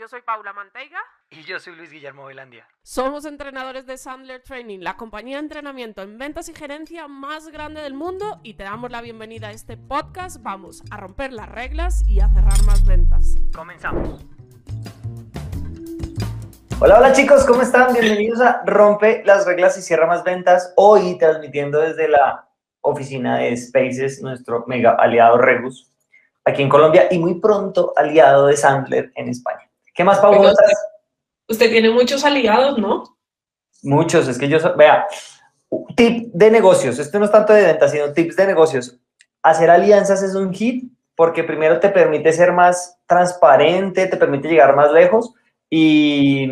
Yo soy Paula Manteiga. Y yo soy Luis Guillermo Velandia. Somos entrenadores de Sandler Training, la compañía de entrenamiento en ventas y gerencia más grande del mundo y te damos la bienvenida a este podcast. Vamos a romper las reglas y a cerrar más ventas. Comenzamos. Hola, hola chicos, ¿cómo están? Bienvenidos a Rompe las reglas y cierra más ventas. Hoy transmitiendo desde la oficina de Spaces, nuestro mega aliado Regus, aquí en Colombia y muy pronto aliado de Sandler en España. ¿Qué más, Pau? Usted, usted, tiene muchos aliados, ¿no? Muchos, es que yo, vea, tip de negocios, esto no es tanto de ventas, sino tips de negocios. Hacer alianzas es un hit porque primero te permite ser más transparente, te permite llegar más lejos y,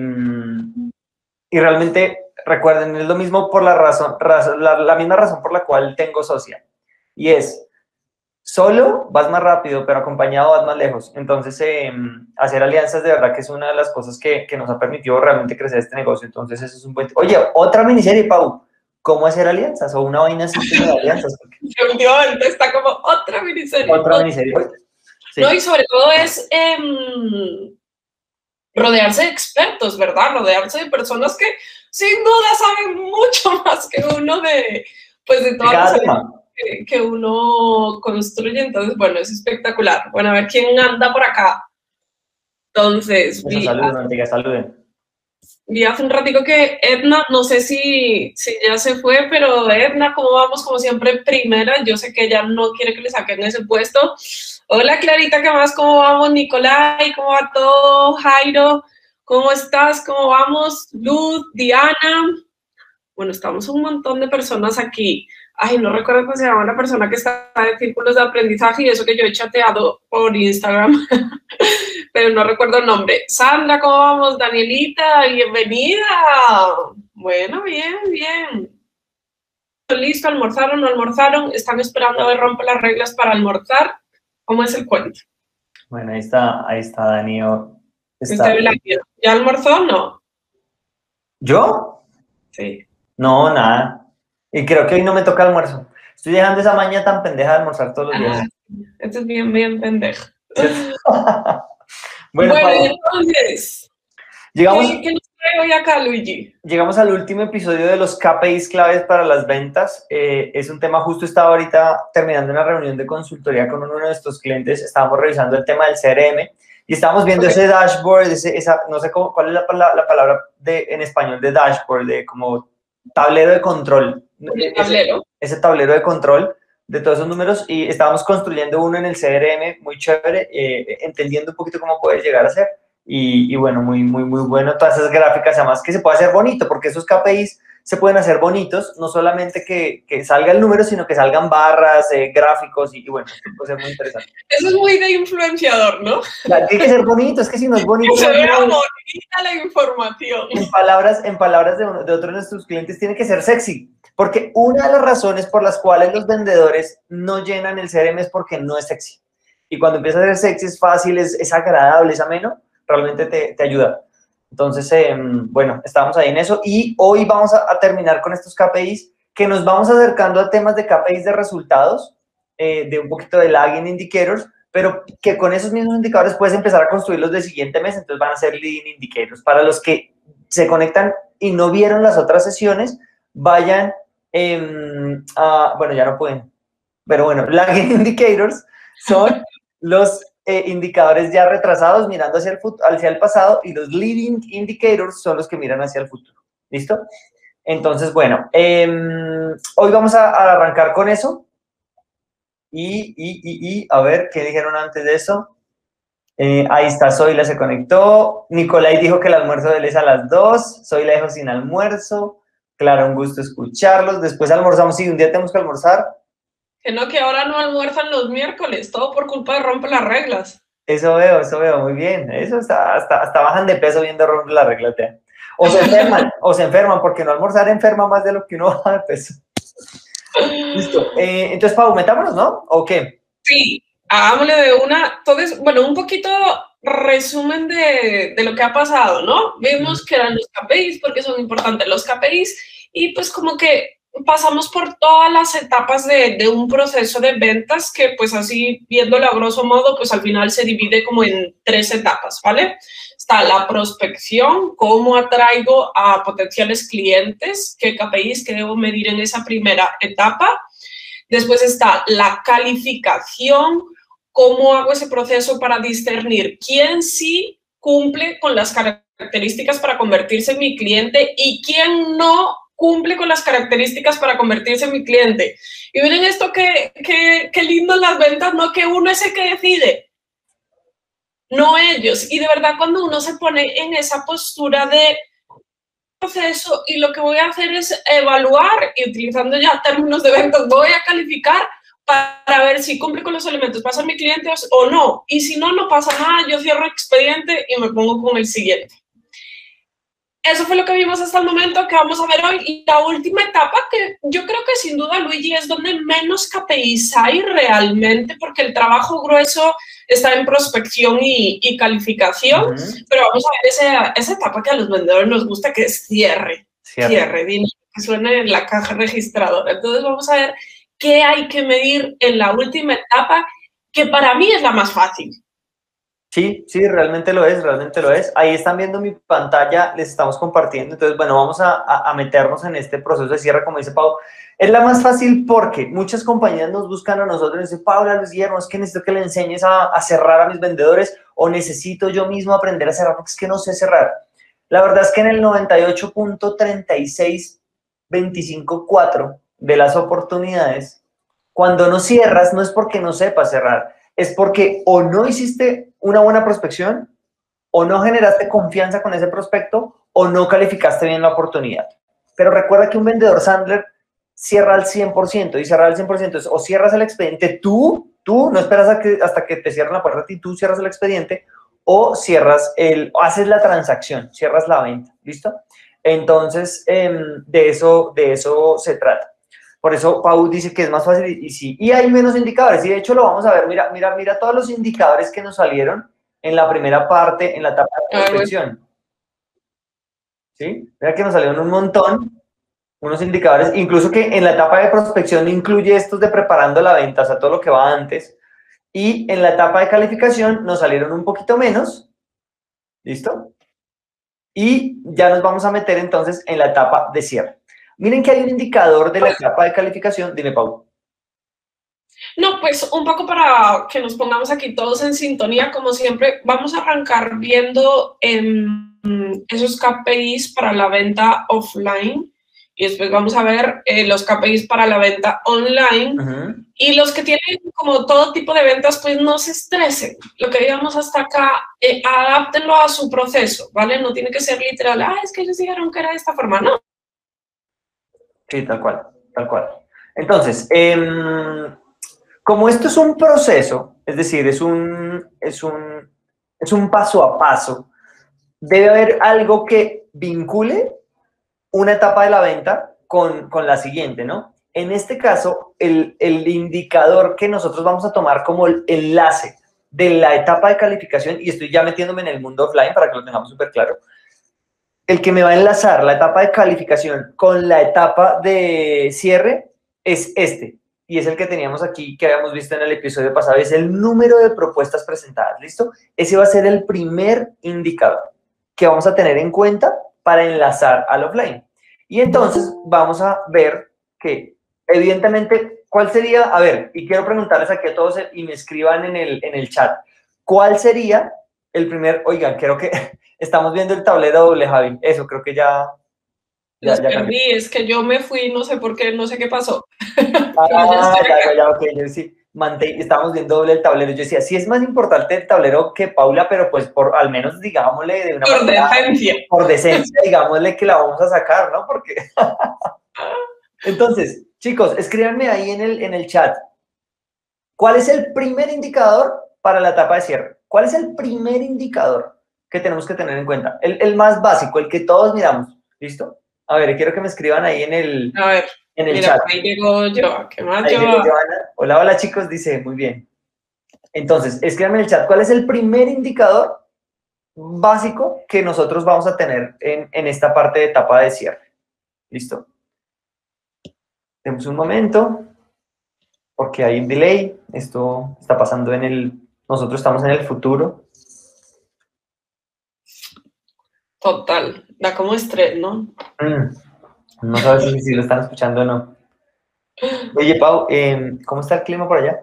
y realmente, recuerden, es lo mismo por la razón, la, la misma razón por la cual tengo socia. Y es, Solo vas más rápido, pero acompañado vas más lejos. Entonces, em, hacer alianzas de verdad que es una de las cosas que, que, nos ha permitido realmente crecer este negocio. Entonces, eso es un buen... Oye, otra miniserie, Pau. ¿Cómo hacer alianzas? O una vaina así de alianzas. Porque... está como otra miniserie. Otra miniserie. Sí. No, y sobre todo es eh, rodearse de expertos, ¿verdad? Rodearse de personas que sin duda saben mucho más que uno de, pues, de todas las que, uno construye. Entonces, bueno, es espectacular. Bueno, a ver quién anda por acá. Entonces, vi, saluden, saluden. Vi hace un ratico que Edna, no sé si, si ya se fue, pero Edna, ¿cómo vamos? Como siempre, primera. Yo sé que ella no quiere que le saquen ese puesto. Hola, Clarita, ¿qué más? ¿Cómo vamos? Nicolai, ¿cómo va todo? Jairo, ¿cómo estás? ¿Cómo vamos? Luz, Diana. Bueno, estamos un montón de personas aquí ay, no recuerdo cómo se llama la persona que está en círculos de aprendizaje y eso que yo he chateado por Instagram, pero no recuerdo el nombre. Sandra, ¿cómo vamos? Danielita, bienvenida. Bueno, bien, bien. Listo, almorzaron, no almorzaron, están esperando a ver rompe las reglas para almorzar. ¿Cómo es el cuento? Bueno, ahí está, ahí está Daniel. Está... ¿Ya almorzó o no? ¿Yo? Sí. No, nada. Y creo que hoy no me toca almuerzo. Estoy dejando esa maña tan pendeja de almorzar todos los días. esto es bien, bien pendeja. bueno, entonces, llegamos, ¿qué, nos trae hoy acá, Luigi? Llegamos al último episodio de los KPIs claves para las ventas. Eh, es un tema, justo estaba ahorita terminando una reunión de consultoría con uno de nuestros clientes. Estábamos revisando el tema del CRM y estábamos viendo ese dashboard, ese, esa, no sé cómo, cuál es la, la palabra de, en español de dashboard, de como tablero de control. Tablero? Ese, tablero de control de todos esos números y estábamos construyendo uno en el CRM muy chévere, eh, entendiendo un poquito cómo puede llegar a ser. Y, y, bueno, muy, muy, muy bueno todas esas gráficas, además que se puede hacer bonito, porque esos KPIs se pueden hacer bonitos, no solamente que, que salga el número, sino que salgan barras, eh, gráficos y, bueno, puede ser muy interesante. Eso es muy de influenciador, ¿no? Claro, tiene que ser bonito, es que si no es bonito... se vea bonita la información. En palabras, en palabras de, uno, de otro de nuestros clientes, tiene que ser sexy, porque una de las razones por las cuales los vendedores no llenan el CRM es porque no es sexy. Y cuando empieza a ser sexy es fácil, es, es agradable, es ameno, realmente te, te ayuda. Entonces, em, bueno, estamos ahí en eso y hoy vamos a, terminar con estos KPIs que nos vamos acercando a temas de KPIs de resultados, eh, de un poquito de lagging indicators, pero que con esos mismos indicadores puedes empezar a construirlos del siguiente mes, entonces van a ser leading indicators. Para los que se conectan y no vieron las otras sesiones, vayan em, a, bueno, ya no pueden, pero bueno, lagging indicators son los eh, indicadores ya retrasados mirando hacia el, hacia el pasado y los leading indicators son los que miran hacia el futuro. ¿Listo? Entonces, bueno, em, hoy vamos a, arrancar con eso. Y, y, y, y, a ver, ¿qué dijeron antes de eso? Eh, ahí está, Zoila se conectó. Nicolai dijo que el almuerzo de él es a las 2. Zoila dijo sin almuerzo. Claro, un gusto escucharlos. Después almorzamos y un día tenemos que almorzar. Que no, que ahora no almuerzan los miércoles, todo por culpa de romper las reglas. Eso veo, eso veo, muy bien. Eso está, hasta, hasta bajan de peso viendo romper las reglas. O se enferman, o se enferman, porque no almorzar enferma más de lo que uno baja de peso. Listo. Eh, entonces, Pau, metámonos, ¿no? ¿O qué? Sí, hagámosle de una. Entonces, bueno, un poquito resumen de, de, lo que ha pasado, ¿no? Vimos que eran los KPIs, porque son importantes los KPIs, y pues como que pasamos por todas las etapas de, un proceso de ventas que pues así viéndolo a grosso modo pues al final se divide como en tres etapas, ¿vale? Está la prospección, cómo atraigo a potenciales clientes, qué KPIs que debo medir en esa primera etapa. Después está la calificación, cómo hago ese proceso para discernir quién sí cumple con las características para convertirse en mi cliente y quién no cumple con las características para convertirse en mi cliente. Y miren esto, qué, qué, lindo las ventas, ¿no? Que uno es el que decide, no ellos. Y de verdad, cuando uno se pone en esa postura de proceso y lo que voy a hacer es evaluar y utilizando ya términos de ventas, voy a calificar para ver si cumple con los elementos, pasa a mi cliente o no. Y si no, no pasa nada, yo cierro expediente y me pongo con el siguiente eso fue lo que vimos hasta el momento que vamos a ver hoy. Y la última etapa, que yo creo que sin duda, Luigi, es donde menos KPIs hay realmente, porque el trabajo grueso está en prospección y, calificación. Pero vamos a ver esa, esa, etapa que a los vendedores nos gusta, que es cierre. Cierre, que suene en la caja registradora. Entonces vamos a ver qué hay que medir en la última etapa, que para mí es la más fácil. Sí, sí, realmente lo es, realmente lo es. Ahí están viendo mi pantalla, les estamos compartiendo. Entonces, bueno, vamos a, meternos en este proceso de cierre, como dice Pau. Es la más fácil porque muchas compañías nos buscan a nosotros y dicen, Paula, Luis Guillermo, es que necesito que le enseñes a, a, cerrar a mis vendedores o necesito yo mismo aprender a cerrar porque es que no sé cerrar. La verdad es que en el 98.3625.4 de las oportunidades, cuando no cierras no es porque no sepas cerrar, es porque o no hiciste una buena prospección, o no generaste confianza con ese prospecto, o no calificaste bien la oportunidad. Pero recuerda que un vendedor Sandler cierra al 100%, y cierra al 100% es o cierras el expediente tú, tú, no esperas que, hasta que te cierren la puerta y tú cierras el expediente, o cierras el, haces la transacción, cierras la venta, ¿listo? Entonces, em, de, eso, de eso se trata. Por eso Pau dice que es más fácil y, sí. Y hay menos indicadores. Y de hecho lo vamos a ver. Mira, mira, mira todos los indicadores que nos salieron en la primera parte, en la etapa de prospección. ¿Sí? Mira que nos salieron un montón, unos indicadores, incluso que en la etapa de prospección incluye estos de preparando la venta, o sea, todo lo que va antes. Y en la etapa de calificación nos salieron un poquito menos. ¿Listo? Y ya nos vamos a meter entonces en la etapa de cierre. Miren que hay un indicador de la etapa de calificación. Dime, Pau. No, pues un poco para que nos pongamos aquí todos en sintonía, como siempre, vamos a arrancar viendo em, esos KPIs para la venta offline y después vamos a ver eh, los KPIs para la venta online y los que tienen como todo tipo de ventas, pues no se estresen. Lo que digamos hasta acá, eh, adáptenlo a su proceso, ¿vale? No tiene que ser literal, ah, es que ellos dijeron que era de esta forma, no. Sí, tal cual, tal cual. Entonces, em, como esto es un proceso, es decir, es un, es un, es un paso a paso, debe haber algo que vincule una etapa de la venta con, con la siguiente, ¿no? En este caso, el, el, indicador que nosotros vamos a tomar como el enlace de la etapa de calificación, y estoy ya metiéndome en el mundo offline para que lo tengamos súper claro, el que me va a enlazar la etapa de calificación con la etapa de cierre es este. Y es el que teníamos aquí, que habíamos visto en el episodio pasado, es el número de propuestas presentadas. ¿Listo? Ese va a ser el primer indicador que vamos a tener en cuenta para enlazar al offline. Y entonces vamos a ver que, evidentemente, ¿cuál sería? A ver, y quiero preguntarles aquí a todos y me escriban en el, en el chat. ¿cuál sería el primer, oigan, creo que estamos viendo el tablero doble, Javi, eso creo que ya... ya, Los perdí, es que yo me fui, no sé por qué, no sé qué pasó. Ah, ya, ya, ok, yo sí, estábamos viendo doble el tablero, yo decía, sí es más importante el tablero que Paula, pero pues por, al menos digámosle de una Por decencia. Por decencia, digámosle que la vamos a sacar, ¿no? Porque... Entonces, chicos, escríbanme ahí en el, en el chat, ¿cuál es el primer indicador para la etapa de cierre? ¿Cuál es el primer indicador que tenemos que tener en cuenta? El, más básico, el que todos miramos. ¿Listo? A ver, quiero que me escriban ahí en el, a ver, en el chat. Ahí llegó yo. ¿Qué más yo? Hola, hola chicos, dice, muy bien. Entonces, escríbanme en el chat, ¿cuál es el primer indicador básico que nosotros vamos a tener en, en esta parte de etapa de cierre? ¿Listo? Tenemos un momento, porque hay un delay. Esto está pasando en el nosotros estamos en el futuro. Total, da como estrés, ¿no? Mm, no sabes si, lo están escuchando o no. Oye, Pau, em, ¿cómo está el clima por allá?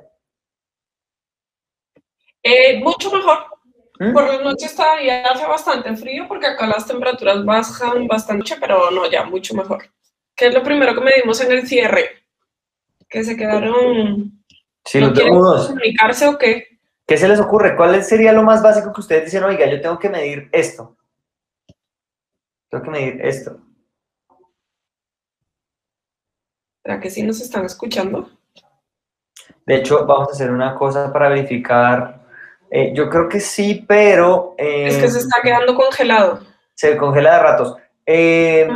Eh, mucho mejor. ¿Mm? Por la noche ya hace bastante frío porque acá las temperaturas bajan bastante, pero no, ya mucho mejor. ¿Qué es lo primero que medimos en el cierre? Que se quedaron... Sí, ¿No quieren comunicarse o qué? ¿Qué se les ocurre? ¿Cuál sería lo más básico que ustedes dicen, oiga, yo tengo que medir esto? Tengo que medir esto. ¿Será que sí nos están escuchando? De hecho, vamos a hacer una cosa para verificar. Eh, yo creo que sí, pero... es que se está quedando congelado. Se congela de ratos. Eh,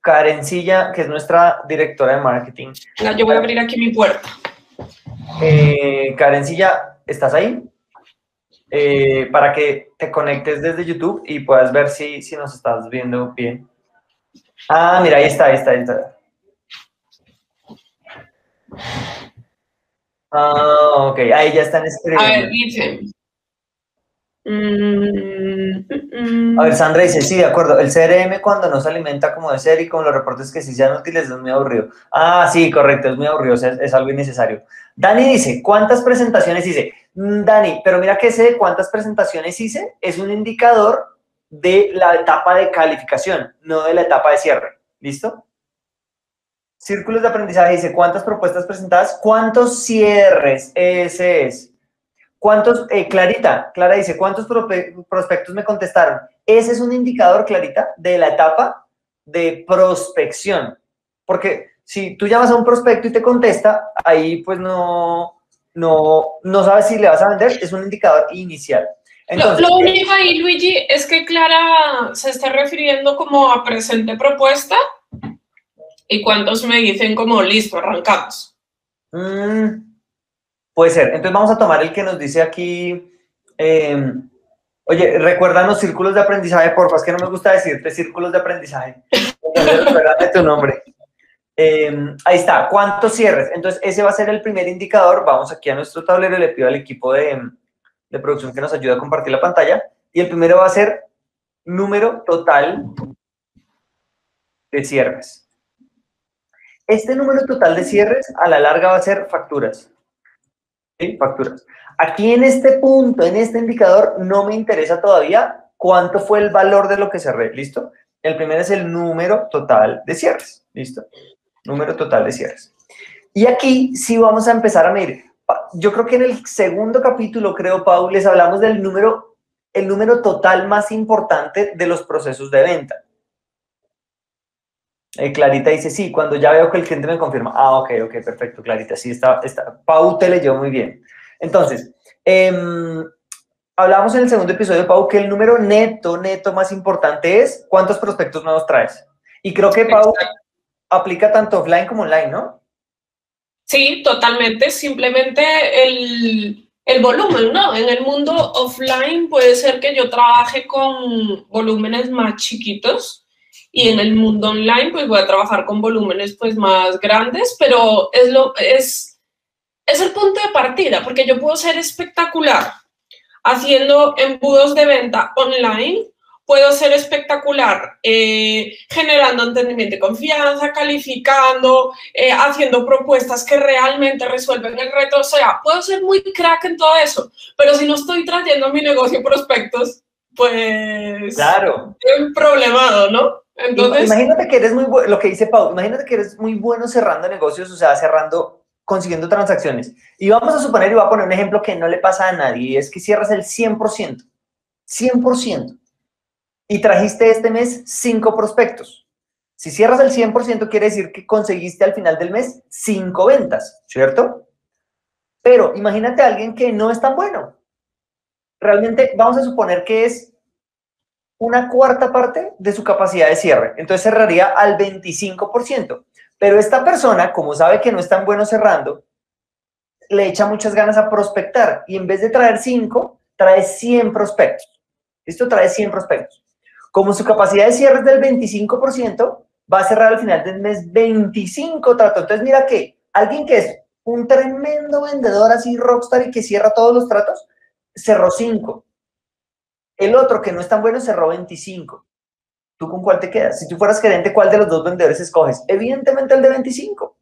Karencilla, que es nuestra directora de marketing. yo voy a abrir aquí mi puerta. Eh, Karencilla, ¿Estás ahí? Eh, para que te conectes desde YouTube y puedas ver si, si nos estás viendo bien. Ah, mira, ahí está, ahí está, ahí está. Ah, ok, ahí ya están escribiendo. A ver, dice. A ver, Sandra dice, sí, de acuerdo. El CRM cuando no se alimenta como de ser y con los reportes que sí sean útiles es muy aburrido. Ah, sí, correcto, es muy aburrido, es, es algo innecesario. Dani dice, ¿cuántas presentaciones hice? Mm, Dani, pero mira que ese de cuántas presentaciones hice es un indicador de la etapa de calificación, no de la etapa de cierre. ¿Listo? Círculos de aprendizaje dice, ¿cuántas propuestas presentadas? ¿Cuántos cierres? Ese es. ¿Cuántos, eh, Clarita, Clara dice, ¿cuántos prospectos me contestaron? Ese es un indicador, Clarita, de la etapa de prospección. Porque si tú llamas a un prospecto y te contesta, ahí pues no, no, no sabes si le vas a vender, es un indicador inicial. lo, único ahí, Luigi, es que Clara se está refiriendo como a presente propuesta y cuántos me dicen como listo, arrancamos. Mm, Puede ser. Entonces vamos a tomar el que nos dice aquí, em, oye, recuerdan los círculos de aprendizaje, porfa, es que no me gusta decirte círculos de aprendizaje. Recuérdame tu nombre. Em, ahí está, ¿cuántos cierres? Entonces ese va a ser el primer indicador. Vamos aquí a nuestro tablero y le pido al equipo de, de producción que nos ayude a compartir la pantalla. Y el primero va a ser número total de cierres. Este número total de cierres a la larga va a ser facturas facturas. Aquí en este punto, en este indicador, no me interesa todavía cuánto fue el valor de lo que cerré, ¿listo? El primero es el número total de cierres, ¿listo? Número total de cierres. Y aquí sí vamos a empezar a medir. Yo creo que en el segundo capítulo, creo, Paul, les hablamos del número, el número total más importante de los procesos de venta. Eh, Clarita dice, sí, cuando ya veo que el cliente me confirma. Ah, ok, ok, perfecto, Clarita, sí, está, está. Pau te leyó muy bien. Entonces, eh, hablamos en el segundo episodio, Pau, que el número neto, neto más importante es cuántos prospectos nuevos traes. Y creo que, Pau, aplica tanto offline como online, ¿no? Sí, totalmente. Simplemente el, el volumen, ¿no? En el mundo offline puede ser que yo trabaje con volúmenes más chiquitos y en el mundo online pues voy a trabajar con volúmenes pues más grandes, pero es, lo, es, es el punto de partida, porque yo puedo ser espectacular haciendo embudos de venta online puedo ser espectacular eh, generando entendimiento y confianza, calificando, eh, haciendo propuestas que realmente resuelven el reto. O sea, puedo ser muy crack en todo eso, pero si no estoy trayendo mi negocio prospectos, pues... Claro. un problemado, ¿no? Entonces... Imagínate que eres muy bueno, lo que dice Pau, imagínate que eres muy bueno cerrando negocios, o sea, cerrando, consiguiendo transacciones. Y vamos a suponer, y voy a poner un ejemplo que no le pasa a nadie, es que cierras el 100%. 100% y trajiste este mes cinco prospectos. Si cierras el 100%, quiere decir que conseguiste al final del mes cinco ventas, ¿cierto? Pero imagínate a alguien que no es tan bueno. Realmente vamos a suponer que es una cuarta parte de su capacidad de cierre. Entonces cerraría al 25%. Pero esta persona, como sabe que no es tan bueno cerrando, le echa muchas ganas a prospectar y en vez de traer cinco, trae 100 prospectos. Esto trae 100 prospectos. Como su capacidad de cierre es del 25%, va a cerrar al final del mes 25 tratos. Entonces, mira que alguien que es un tremendo vendedor así rockstar y que cierra todos los tratos, cerró 5. El otro que no es tan bueno cerró 25. ¿Tú con cuál te quedas? Si tú fueras gerente, ¿cuál de los dos vendedores escoges? Evidentemente el de 25,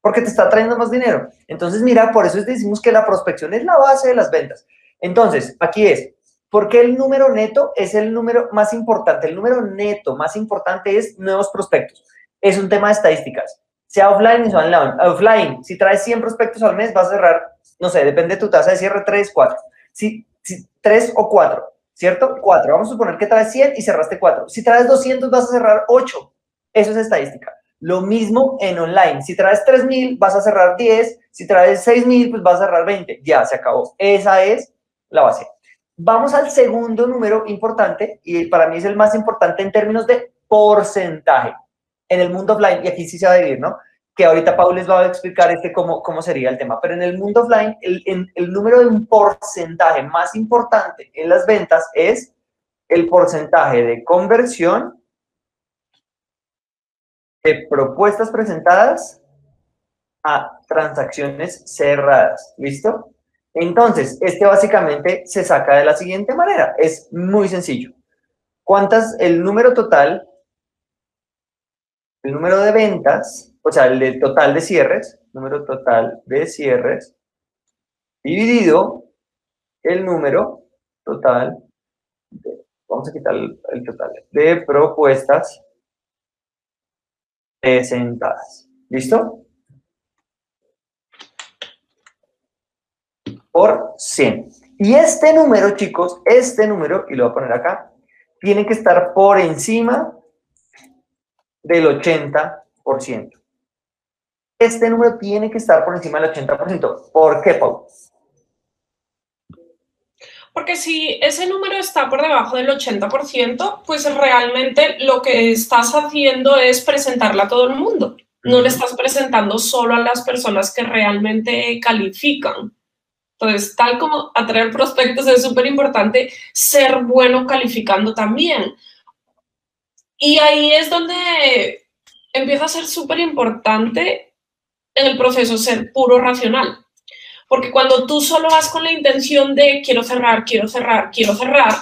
porque te está trayendo más dinero. Entonces, mira, por eso decimos que la prospección es la base de las ventas. Entonces, aquí es, ¿Por qué el número neto es el número más importante? El número neto más importante es nuevos prospectos. Es un tema de estadísticas. Sea offline o online. Offline, si traes 100 prospectos al mes, vas a cerrar, no sé, depende de tu tasa de cierre, 3, 4. Si, si 3 o 4, ¿cierto? 4. Vamos a suponer que traes 100 y cerraste 4. Si traes 200, vas a cerrar 8. Eso es estadística. Lo mismo en online. Si traes 3000, vas a cerrar 10. Si traes 6000, pues vas a cerrar 20. Ya, se acabó. Esa es la base. Vamos al segundo número importante y para mí es el más importante en términos de porcentaje en el mundo offline, y aquí sí se va a dividir, ¿no? Que ahorita Paul les va a explicar este cómo, cómo sería el tema, pero en el mundo offline el, el número de un porcentaje más importante en las ventas es el porcentaje de conversión de propuestas presentadas a transacciones cerradas. ¿Listo? Entonces, este básicamente se saca de la siguiente manera. Es muy sencillo. ¿Cuántas, el número total, el número de ventas, o sea, el total de cierres, número total de cierres, dividido el número total, de, vamos a quitar el, el total, de propuestas presentadas. ¿Listo? Por 100. Y este número, chicos, este número, y lo voy a poner acá, tiene que estar por encima del 80%. Este número tiene que estar por encima del 80%. ¿Por qué, Pau? Porque si ese número está por debajo del 80%, pues realmente lo que estás haciendo es presentarla a todo el mundo. No le estás presentando solo a las personas que realmente califican. Entonces, tal como atraer prospectos es súper importante, ser bueno calificando también. Y ahí es donde empieza a ser súper importante en el proceso ser puro racional. Porque cuando tú solo vas con la intención de quiero cerrar, quiero cerrar, quiero cerrar,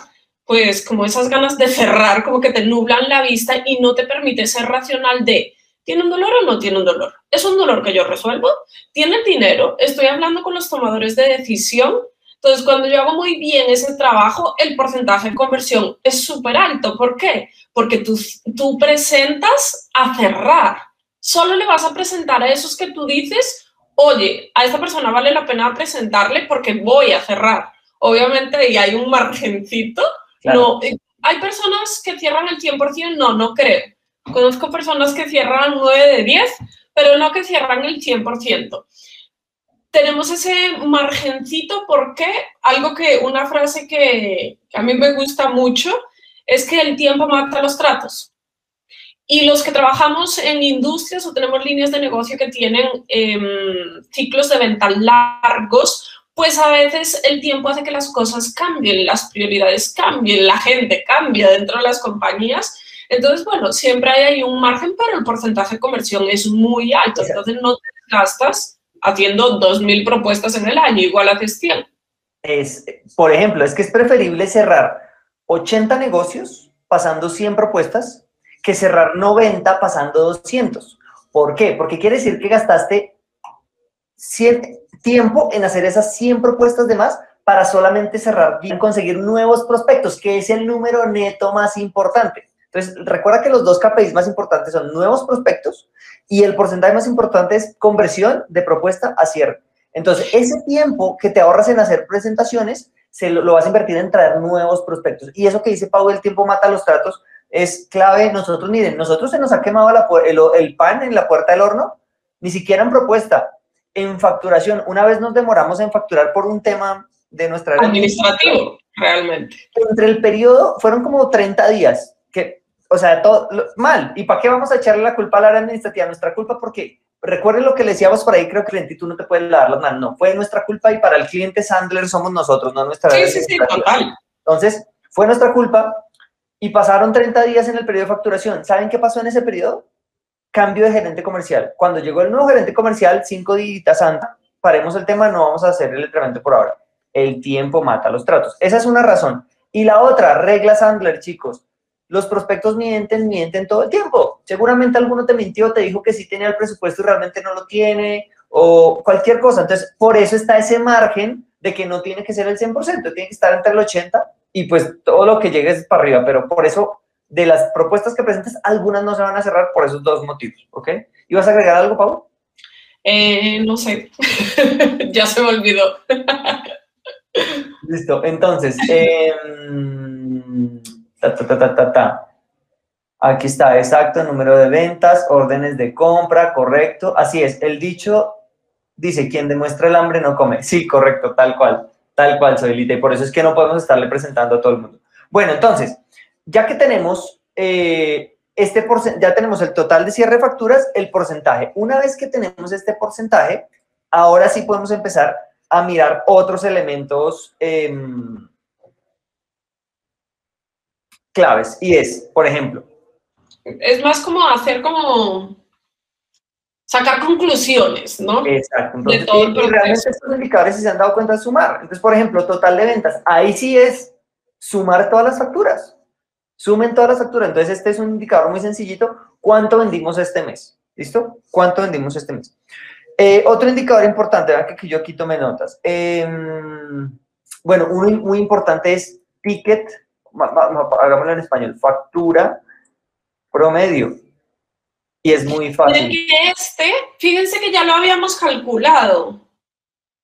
pues como esas ganas de cerrar como que te nublan la vista y no te permite ser racional de ¿Tiene un dolor o no tiene un dolor? ¿Es un dolor que yo resuelvo? ¿Tiene dinero? ¿Estoy hablando con los tomadores de decisión? Entonces, cuando yo hago muy bien ese trabajo, el porcentaje de conversión es súper alto. ¿Por qué? Porque tú, tú presentas a cerrar. Solo le vas a presentar a esos que tú dices, oye, a esta persona vale la pena presentarle porque voy a cerrar. Obviamente, y hay un margencito. No, hay personas que cierran el 100%, no, no creo Conozco personas que cierran 9 de 10, pero no que cierran el 100%. Tenemos ese margencito porque algo que, una frase que, a mí me gusta mucho es que el tiempo mata los tratos. Y los que trabajamos en industrias o tenemos líneas de negocio que tienen em, ciclos de venta largos, pues a veces el tiempo hace que las cosas cambien, las prioridades cambien, la gente cambia dentro de las compañías entonces, bueno, siempre hay ahí un margen, pero el porcentaje de conversión es muy alto. Entonces, no te gastas haciendo 2.000 propuestas en el año, igual a 100. Es, por ejemplo, es que es preferible cerrar 80 negocios pasando 100 propuestas que cerrar 90 pasando 200. ¿Por qué? Porque quiere decir que gastaste 100 tiempo en hacer esas 100 propuestas de más para solamente cerrar y conseguir nuevos prospectos, que es el número neto más importante. Entonces, recuerda que los dos KPIs más importantes son nuevos prospectos y el porcentaje más importante es conversión de propuesta a cierre. Entonces, ese tiempo que te ahorras en hacer presentaciones, se lo, vas a invertir en traer nuevos prospectos. Y eso que dice Pau, el tiempo mata los tratos, es clave. Nosotros, miren, nosotros se nos ha quemado el, el pan en la puerta del horno, ni siquiera en propuesta, en facturación. Una vez nos demoramos en facturar por un tema de nuestra... Administrativo, realmente. Entre el periodo, fueron como 30 días, o sea, todo mal. ¿Y para qué vamos a echarle la culpa a la área administrativa? Nuestra culpa porque recuerden lo que le decíamos por ahí, creo que cliente tú no te puedes dar las manos. No, fue nuestra culpa y para el cliente Sandler somos nosotros, no nuestra Sí, sí, sí, total. Entonces, fue nuestra culpa y pasaron 30 días en el periodo de facturación. ¿Saben qué pasó en ese periodo? Cambio de gerente comercial. Cuando llegó el nuevo gerente comercial, cinco días santa, paremos el tema, no vamos a hacer el entrenamiento por ahora. El tiempo mata los tratos. Esa es una razón. Y la otra, regla Sandler, chicos los prospectos mienten, mienten todo el tiempo. Seguramente alguno te mintió, te dijo que sí tenía el presupuesto y realmente no lo tiene, o cualquier cosa. Entonces, por eso está ese margen de que no tiene que ser el 100%, tiene que estar entre el 80% y pues todo lo que llegue es para arriba. Pero por eso, de las propuestas que presentes, algunas no se van a cerrar por esos dos motivos, ¿ok? ¿Y vas a agregar algo, Pablo? Eh, no sé, ya se me olvidó. Listo, entonces, eh, Aquí está, exacto, número de ventas, órdenes de compra, correcto. Así es, el dicho dice, quien demuestra el hambre no come. Sí, correcto, tal cual, tal cual, soy Lita, y por eso es que no podemos estarle presentando a todo el mundo. Bueno, entonces, ya que tenemos eh, este ya tenemos el total de cierre facturas, el porcentaje. Una vez que tenemos este porcentaje, ahora sí podemos empezar a mirar otros elementos em, claves y es, por ejemplo. Es más como hacer como sacar conclusiones, ¿no? Exacto. Entonces, y, realmente estos indicadores si se han dado cuenta de sumar. Entonces, por ejemplo, total de ventas. Ahí sí es sumar todas las facturas. Sumen todas las facturas. Entonces, este es un indicador muy sencillito. ¿Cuánto vendimos este mes? ¿Listo? ¿Cuánto vendimos este mes? Eh, otro indicador importante, vean que yo aquí tomé notas. Em, bueno, uno muy importante es ticket hagámoslo en español, factura promedio. Y es muy fácil. Este, fíjense que ya lo habíamos calculado,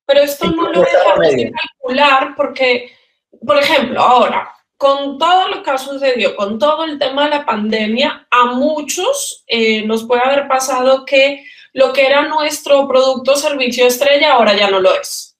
pero esto no lo dejamos de calcular porque, por ejemplo, ahora, con todo lo que ha sucedido, con todo el tema de la pandemia, a muchos eh, nos puede haber pasado que lo que era nuestro producto o servicio estrella ahora ya no lo es.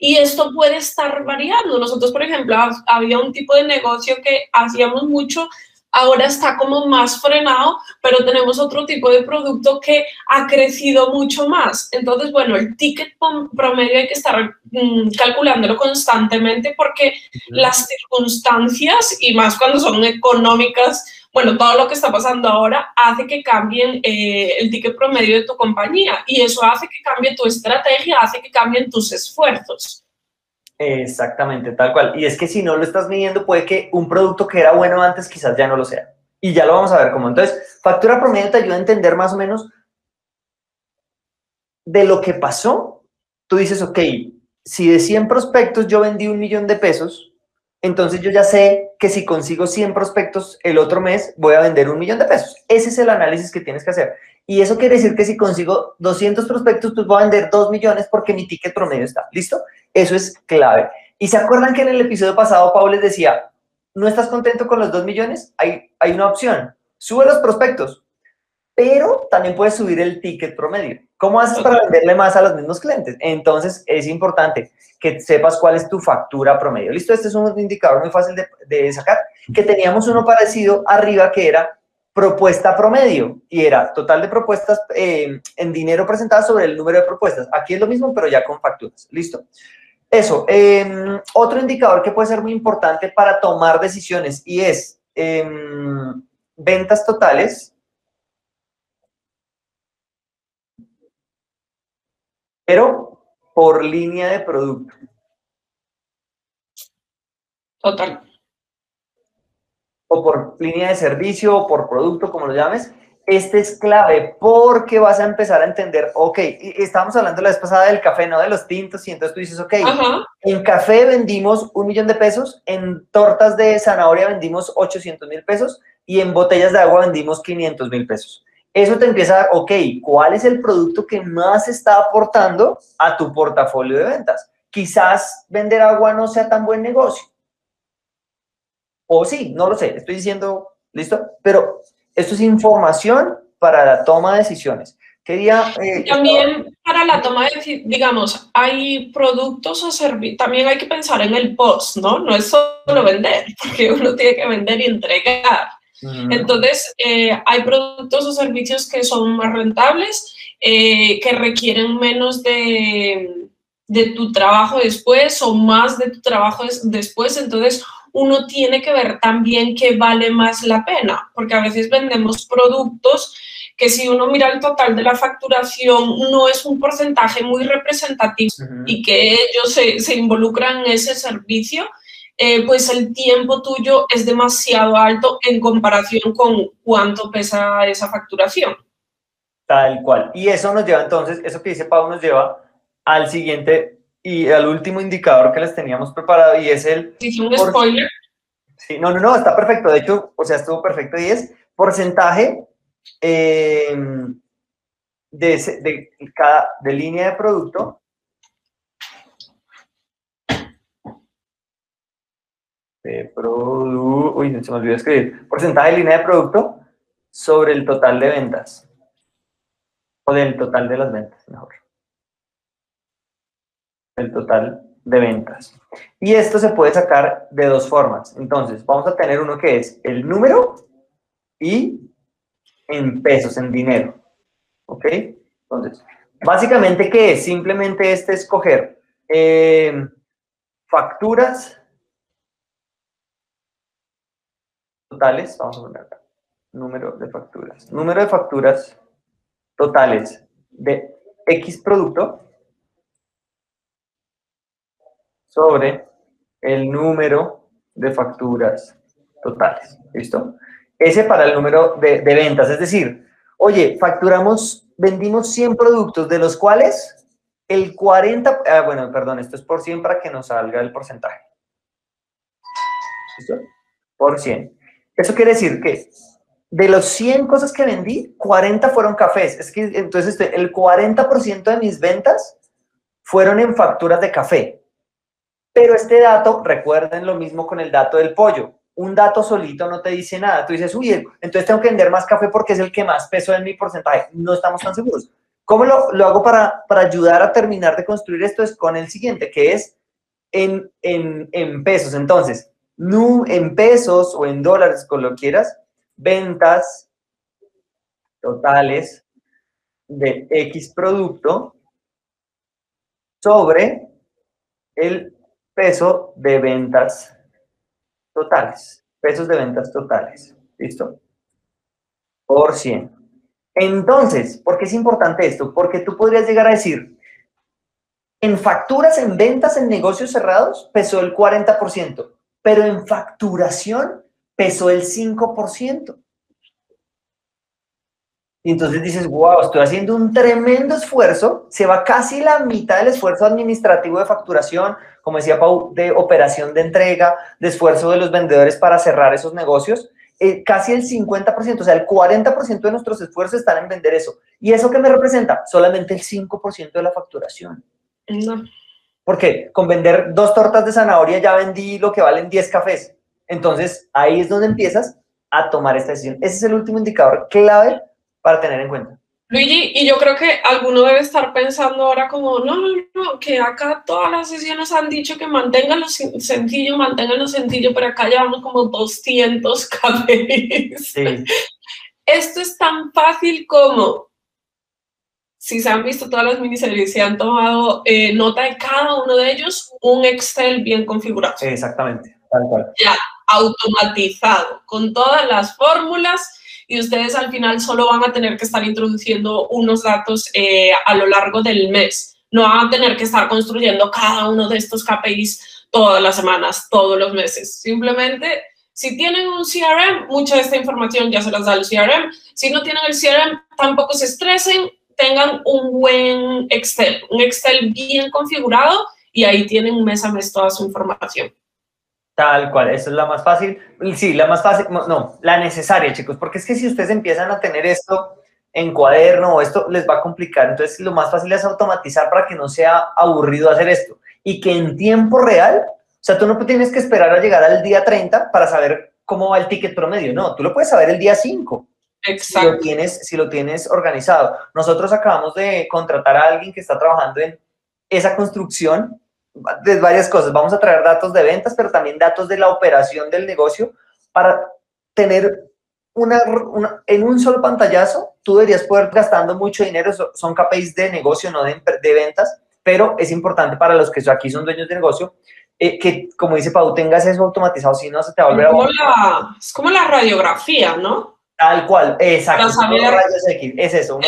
Y esto puede estar variando. Nosotros, por ejemplo, había un tipo de negocio que hacíamos mucho, ahora está como más frenado, pero tenemos otro tipo de producto que ha crecido mucho más. Entonces, bueno, el ticket promedio hay que estar mm, calculándolo constantemente porque las circunstancias, y más cuando son económicas, bueno, todo lo que está pasando ahora hace que cambien eh, el ticket promedio de tu compañía y eso hace que cambie tu estrategia, hace que cambien tus esfuerzos. Exactamente, tal cual. Y es que si no lo estás midiendo, puede que un producto que era bueno antes quizás ya no lo sea. Y ya lo vamos a ver cómo. Entonces, factura promedio te ayuda a entender más o menos de lo que pasó. Tú dices, ok, si de 100 prospectos yo vendí un millón de pesos, entonces yo ya sé que si consigo 100 prospectos el otro mes, voy a vender un millón de pesos. Ese es el análisis que tienes que hacer. Y eso quiere decir que si consigo 200 prospectos, pues voy a vender 2 millones porque mi ticket promedio está. ¿Listo? Eso es clave. Y se acuerdan que en el episodio pasado Pablo les decía, ¿no estás contento con los 2 millones? Hay, hay una opción. Sube los prospectos, pero también puedes subir el ticket promedio. ¿Cómo haces para venderle más a los mismos clientes? Entonces, es importante que sepas cuál es tu factura promedio. Listo, este es un indicador muy fácil de, sacar, que teníamos uno parecido arriba que era propuesta promedio y era total de propuestas eh, en dinero presentadas sobre el número de propuestas. Aquí es lo mismo, pero ya con facturas. Listo. Eso. Em, otro indicador que puede ser muy importante para tomar decisiones y es em, ventas totales pero por línea de producto. Total. o por línea de servicio o por producto, como lo llames, este es clave porque vas a empezar a entender, ok, estábamos hablando la vez pasada del café, no de los tintos, y entonces tú dices, ok, en café vendimos un millón de pesos, en tortas de zanahoria vendimos 800 mil pesos y en botellas de agua vendimos 500 mil pesos. Eso te empieza a dar, ok, ¿cuál es el producto que más está aportando a tu portafolio de ventas? Quizás vender agua no sea tan buen negocio. O sí, no lo sé, estoy diciendo, ¿listo? Pero esto es información para la toma de decisiones. Quería, eh, también para la toma de digamos, hay productos o servicios, también hay que pensar en el post, ¿no? No es solo vender, porque uno tiene que vender y entregar. Entonces, eh, hay productos o servicios que son más rentables, eh, que requieren menos de, de, tu trabajo después o más de tu trabajo después. Entonces, uno tiene que ver también qué vale más la pena, porque a veces vendemos productos que si uno mira el total de la facturación no es un porcentaje muy representativo y que ellos se, se, involucran en ese servicio, eh, pues el tiempo tuyo es demasiado alto en comparación con cuánto pesa esa facturación. Tal cual. Y eso nos lleva entonces, eso que dice Pau nos lleva al siguiente y al último indicador que les teníamos preparado y es el... ¿Dice un spoiler? Sí, no, no, no, está perfecto. De hecho, o sea, estuvo perfecto y es porcentaje eh, de, de, cada, de línea de producto de producto, uy, se me olvidó escribir, porcentaje de línea de producto sobre el total de ventas o del total de las ventas, mejor el total de ventas. Y esto se puede sacar de dos formas. Entonces, vamos a tener uno que es el número y en pesos, en dinero. ¿Ok? Entonces, básicamente, ¿qué es? Simplemente este escoger eh, facturas totales. Vamos a poner acá. Número de facturas. Número de facturas totales de X producto sobre el número de facturas totales. ¿Listo? Ese para el número de, ventas. Es decir, oye, facturamos, vendimos 100 productos, de los cuales el 40, ah, bueno, perdón, esto es por 100 para que nos salga el porcentaje. ¿Listo? Por 100. Eso quiere decir que de los 100 cosas que vendí, 40 fueron cafés. Es que entonces este, el 40% de mis ventas fueron en facturas de café. Pero este dato, recuerden lo mismo con el dato del pollo. Un dato solito no te dice nada. Tú dices, uy, entonces tengo que vender más café porque es el que más peso en mi porcentaje. No estamos tan seguros. ¿Cómo lo, lo hago para, para, ayudar a terminar de construir esto? Es con el siguiente, que es en, en, en pesos. Entonces, en pesos o en dólares, con lo quieras, ventas totales de X producto sobre el peso de ventas totales. Pesos de ventas totales. ¿Listo? Por 100. Entonces, ¿por qué es importante esto? Porque tú podrías llegar a decir, en facturas, en ventas, en negocios cerrados, pesó el 40%, pero en facturación pesó el 5%. Y entonces dices, wow, estoy haciendo un tremendo esfuerzo, se va casi la mitad del esfuerzo administrativo de facturación, como decía Pau, de operación de entrega, de esfuerzo de los vendedores para cerrar esos negocios, eh, casi el 50%, o sea, el 40% de nuestros esfuerzos están en vender eso. ¿Y eso qué me representa? Solamente el 5% de la facturación. No. Porque con vender dos tortas de zanahoria ya vendí lo que valen 10 cafés. Entonces, ahí es donde empiezas a tomar esta decisión. Ese es el último indicador clave para tener en cuenta. Luigi, y yo creo que alguno debe estar pensando ahora como, no, no, no, que acá todas las sesiones han dicho que manténganlo sencillo, manténganlo sencillo, pero acá llevamos como 200 KPIs. Esto es tan fácil como, si se han visto todas las miniseries, si han tomado eh, nota de cada uno de ellos, un Excel bien configurado. Exactamente, tal cual. Ya, automatizado, con todas las fórmulas y ustedes al final solo van a tener que estar introduciendo unos datos eh, a lo largo del mes. No van a tener que estar construyendo cada uno de estos KPIs todas las semanas, todos los meses. Simplemente Si tienen un CRM, mucha de esta información ya se las da el CRM. Si no tienen el CRM, tampoco se estresen, tengan un buen Excel, un Excel bien configurado y ahí tienen mes a mes toda su información. Tal cual, esa es la más fácil. Sí, la más fácil, no, la necesaria, chicos, porque es que si ustedes empiezan a tener esto en cuaderno esto les va a complicar, entonces lo más fácil es automatizar para que no sea aburrido hacer esto y que en tiempo real, o sea, tú no tienes que esperar a llegar al día 30 para saber cómo va el ticket promedio, no, tú lo puedes saber el día 5. Exacto. Si lo tienes, si lo tienes organizado. Nosotros acabamos de contratar a alguien que está trabajando en esa construcción de varias cosas. Vamos a traer datos de ventas, pero también datos de la operación del negocio para tener una, en un solo pantallazo, tú deberías poder gastando mucho dinero, son KPIs de negocio, no de, de ventas, pero es importante para los que aquí son dueños de negocio, eh, que como dice Pau, tengas eso automatizado, si no se te va a volver a... es como la radiografía, ¿no? Tal cual, exacto. es eso,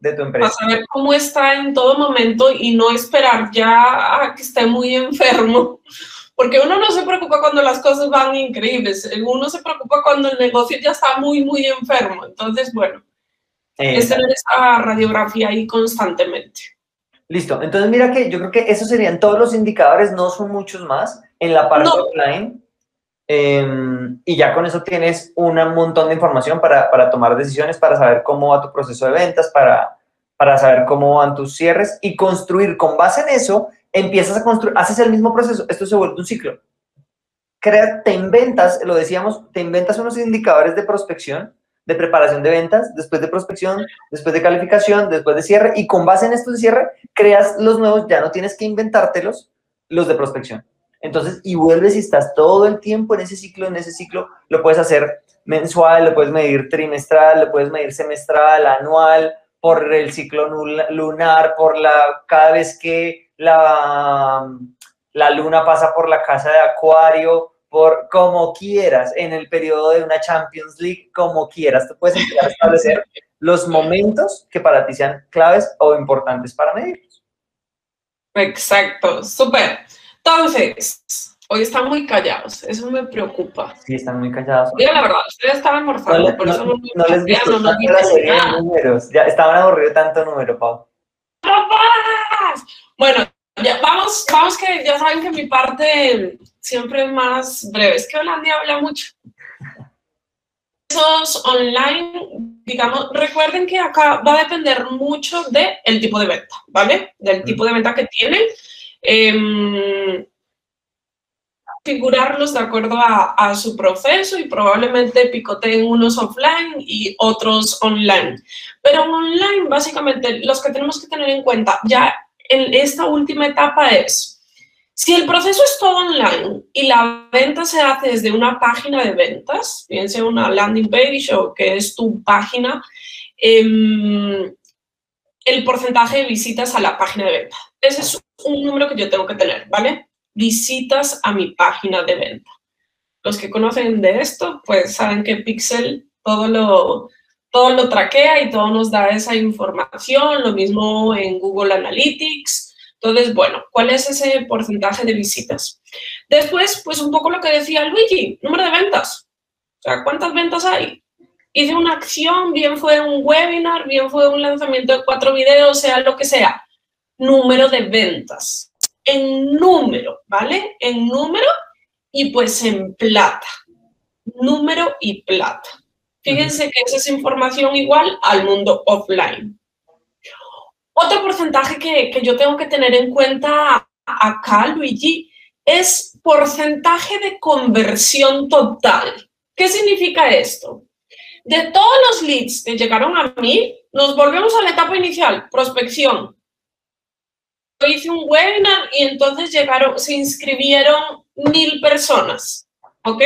de tu empresa. Para saber cómo está en todo momento y no esperar ya a que esté muy enfermo. Porque uno no se preocupa cuando las cosas van increíbles, uno se preocupa cuando el negocio ya está muy, muy enfermo. Entonces, bueno, es tener esa radiografía ahí constantemente. Listo, entonces mira que yo creo que esos serían todos los indicadores, no son muchos más en la parte offline. Em, y ya con eso tienes un montón de información para, para, tomar decisiones, para saber cómo va tu proceso de ventas, para, para saber cómo van tus cierres y construir con base en eso, empiezas a construir, haces el mismo proceso, esto se vuelve un ciclo. Crea, te inventas, lo decíamos, te inventas unos indicadores de prospección, de preparación de ventas, después de prospección, después de calificación, después de cierre, y con base en estos de cierre, creas los nuevos, ya no tienes que inventártelos, los de prospección. Entonces, y vuelves y estás todo el tiempo en ese ciclo, en ese ciclo, lo puedes hacer mensual, lo puedes medir trimestral, lo puedes medir semestral, anual, por el ciclo lunar, por la, cada vez que la, la luna pasa por la casa de acuario, por como quieras, en el periodo de una Champions League, como quieras. Tú puedes empezar a establecer los momentos que para ti sean claves o importantes para medirlos. Exacto, súper. Entonces, hoy están muy callados, eso me preocupa. Sí, están muy callados. Diga la verdad, ustedes estaban almorzando, por eso no, no les gustó no, de números. Ya estaban aburridos tanto número, Pau. Bueno, ya, vamos, vamos que ya saben que mi parte siempre es más breve. Es que Holandia habla mucho. Esos online, digamos, recuerden que acá va a depender mucho del tipo de venta, ¿vale? Del tipo de venta que tienen eh, configurarlos de acuerdo a, su proceso y probablemente picoteen unos offline y otros online. Pero online, básicamente, los que tenemos que tener en cuenta ya en esta última etapa es, si el proceso es todo online y la venta se hace desde una página de ventas, bien sea una landing page o que es tu página, eh, el porcentaje de visitas a la página de venta. Ese es un número que yo tengo que tener, ¿vale? Visitas a mi página de venta. Los que conocen de esto, pues saben que Pixel todo lo, todo lo traquea y todo nos da esa información, lo mismo en Google Analytics. Entonces, bueno, ¿cuál es ese porcentaje de visitas? Después, pues un poco lo que decía Luigi, número de ventas. O sea, ¿cuántas ventas hay? hice una acción, bien fue un webinar, bien fue un lanzamiento de cuatro videos, sea lo que sea. Número de ventas. En número, ¿vale? En número y pues en plata. Número y plata. Fíjense que esa es información igual al mundo offline. Otro porcentaje que, que yo tengo que tener en cuenta acá, Luigi, es porcentaje de conversión total. ¿Qué significa esto? De todos los leads que llegaron a mí, nos volvemos a la etapa inicial, prospección. Hice un webinar y entonces llegaron, se inscribieron mil personas, ¿ok?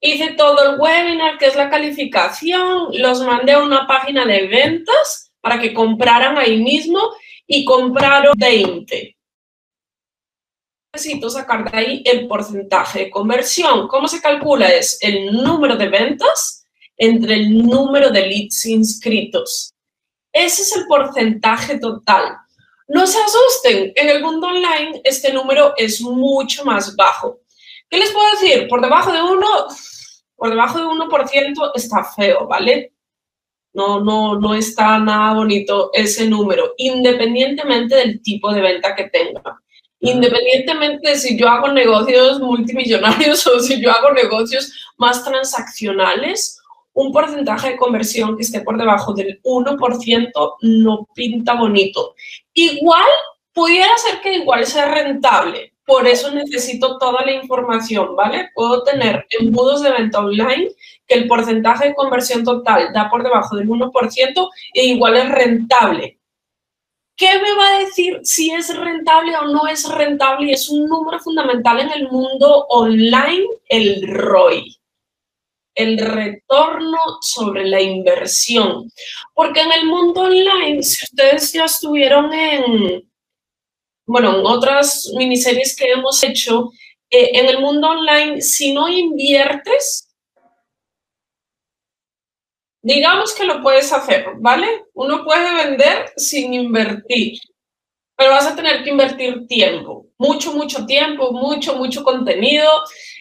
Hice todo el webinar, que es la calificación, los mandé a una página de ventas para que compraran ahí mismo y compraron 20 necesito sacar de ahí el porcentaje de conversión. ¿Cómo se calcula? Es el número de ventas entre el número de leads inscritos. Ese es el porcentaje total. No se asusten, en el mundo online este número es mucho más bajo. ¿Qué les puedo decir? Por debajo de 1, por debajo de 1% está feo, ¿vale? No, no, no está nada bonito ese número, independientemente del tipo de venta que tenga. Independientemente de si yo hago negocios multimillonarios o si yo hago negocios más transaccionales, un porcentaje de conversión que esté por debajo del 1% no pinta bonito. Igual, pudiera ser que igual sea rentable, por eso necesito toda la información, ¿vale? Puedo tener embudos de venta online que el porcentaje de conversión total da por debajo del 1% e igual es rentable. ¿Qué me va a decir si es rentable o no es rentable? Y es un número fundamental en el mundo online, el ROI el retorno sobre la inversión. Porque en el mundo online, si ustedes ya estuvieron en, bueno, en otras miniseries que hemos hecho, eh, en el mundo online, si no inviertes, digamos que lo puedes hacer, ¿vale? Uno puede vender sin invertir, pero vas a tener que invertir tiempo, mucho, mucho tiempo, mucho, mucho contenido,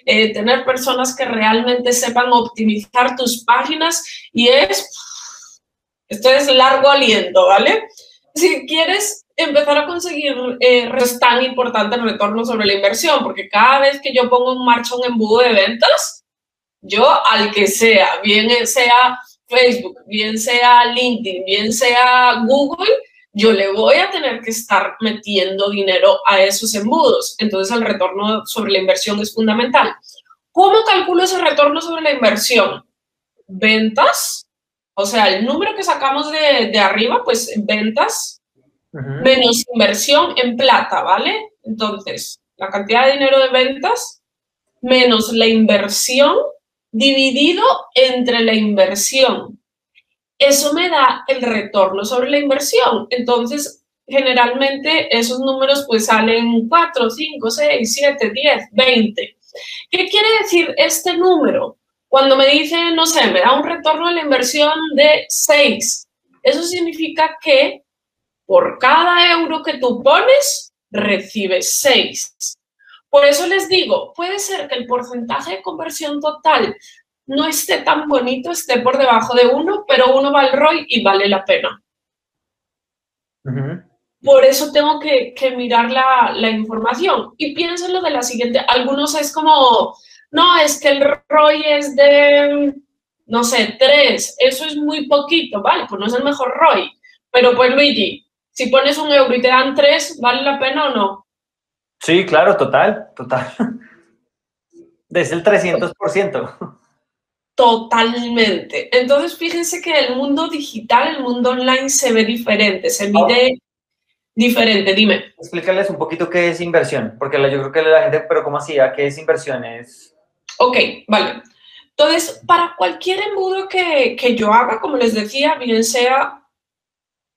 eh, tener personas que realmente sepan optimizar tus páginas y es, esto es largo aliento, ¿vale? Si quieres empezar a conseguir eh, es tan importante el retorno sobre la inversión, porque cada vez que yo pongo en marcha un embudo de ventas, yo al que sea, bien sea Facebook, bien sea LinkedIn, bien sea Google, yo le voy a tener que estar metiendo dinero a esos embudos. Entonces el retorno sobre la inversión es fundamental. ¿Cómo calculo ese retorno sobre la inversión? Ventas, o sea, el número que sacamos de, de arriba, pues ventas menos inversión en plata, ¿vale? Entonces, la cantidad de dinero de ventas menos la inversión dividido entre la inversión. Eso me da el retorno sobre la inversión. Entonces, generalmente esos números pues salen 4, 5, 6, 7, 10, 20. ¿Qué quiere decir este número? Cuando me dice, no sé, me da un retorno de la inversión de 6, eso significa que por cada euro que tú pones, recibes 6. Por eso les digo, puede ser que el porcentaje de conversión total no esté tan bonito, esté por debajo de 1, pero uno va al ROI y vale la pena. Por eso tengo que, mirar la, la, información. Y piénsenlo de la siguiente, algunos es como, no, es que el ROI es de, no sé, 3, eso es muy poquito, vale, pues no es el mejor ROI. Pero pues Luigi, si pones un euro y te dan tres, ¿vale la pena o no? Sí, claro, total, total. Desde el 300%. Totalmente. Entonces, fíjense que el mundo digital, el mundo online se ve diferente, se mide diferente. Dime. Explícales un poquito qué es inversión, porque yo creo que la gente, pero ¿cómo así? ¿A qué es inversión? Ok, vale. Entonces, para cualquier embudo que, que yo haga, como les decía, bien sea